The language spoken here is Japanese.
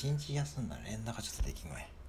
一日休んだら連打がちょっとできんわい。